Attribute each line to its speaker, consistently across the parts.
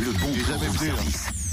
Speaker 1: Le bon plan room
Speaker 2: hein.
Speaker 1: service.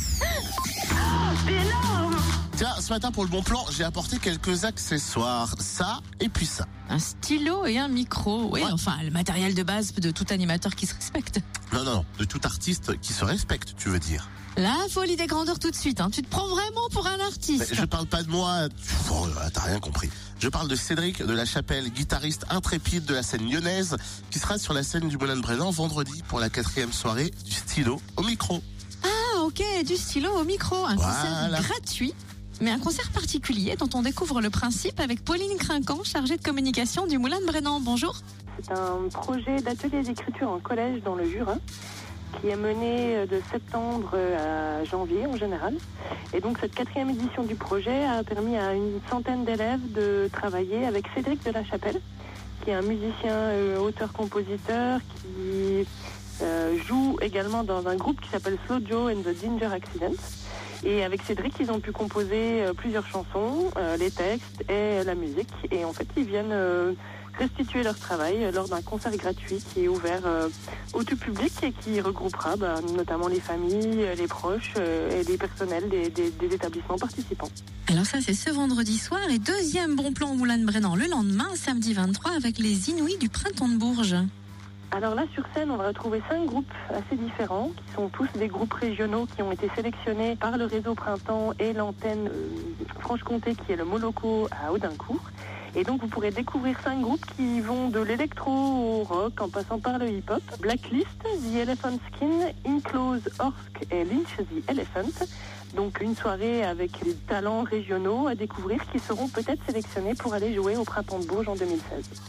Speaker 2: Ce matin pour le bon plan, j'ai apporté quelques accessoires. Ça et puis ça.
Speaker 3: Un stylo et un micro. Oui,
Speaker 2: Ouais.
Speaker 3: enfin, le matériel de base de tout animateur qui se respecte.
Speaker 2: Non, non, non. De tout artiste qui se respecte, tu veux dire.
Speaker 3: La folie des grandeurs tout de suite. Hein. Tu te prends vraiment pour un
Speaker 2: Mais
Speaker 3: artiste.
Speaker 2: je parle pas de moi. Oh, T'as rien compris. Je parle de Cédric de la Chapelle, guitariste intrépide de la scène lyonnaise, qui sera sur la scène du Moulin de vendredi pour la quatrième soirée du stylo au micro.
Speaker 3: Ah, ok, du stylo au micro. Un
Speaker 2: Voilà.
Speaker 3: concert gratuit. Mais un concert particulier dont on découvre le principe avec Pauline Crinquant, chargée de communication du Moulin de Brennan. Bonjour.
Speaker 4: C'est un projet d'atelier d'écriture en collège dans le Jura qui est mené de septembre à janvier en général. Et donc cette quatrième édition du projet a permis à une centaine d'élèves de travailler avec Cédric de la Chapelle, qui est un musicien euh, auteur-compositeur qui euh, joue également dans un groupe qui s'appelle Slow Joe and the Ginger Accident. Et avec Cédric, ils ont pu composer euh, plusieurs chansons, euh, les textes et la musique. Et en fait, ils viennent euh, restituer leur travail lors d'un concert gratuit qui est ouvert au tout public et qui regroupera bah, notamment les familles, les proches et les personnels des établissements participants.
Speaker 3: Alors ça, c'est ce vendredi soir. Et deuxième bon plan au Moulin de Brennan le lendemain, samedi 23, avec les Inouïs du Printemps de Bourges.
Speaker 4: Alors là, sur scène, on va retrouver cinq groupes assez différents, qui sont tous des groupes régionaux qui ont été sélectionnés par le réseau Printemps et l'antenne euh, Franche-Comté, qui est le Moloco à Audincourt. Et donc, vous pourrez découvrir cinq groupes qui vont de l'électro au rock, en passant par le hip-hop. Blacklist, The Elephant Skin, Inclose, Orsk et Lynch the Elephant. Donc, une soirée avec des talents régionaux à découvrir qui seront peut-être sélectionnés pour aller jouer au Printemps de Bourges en 2016.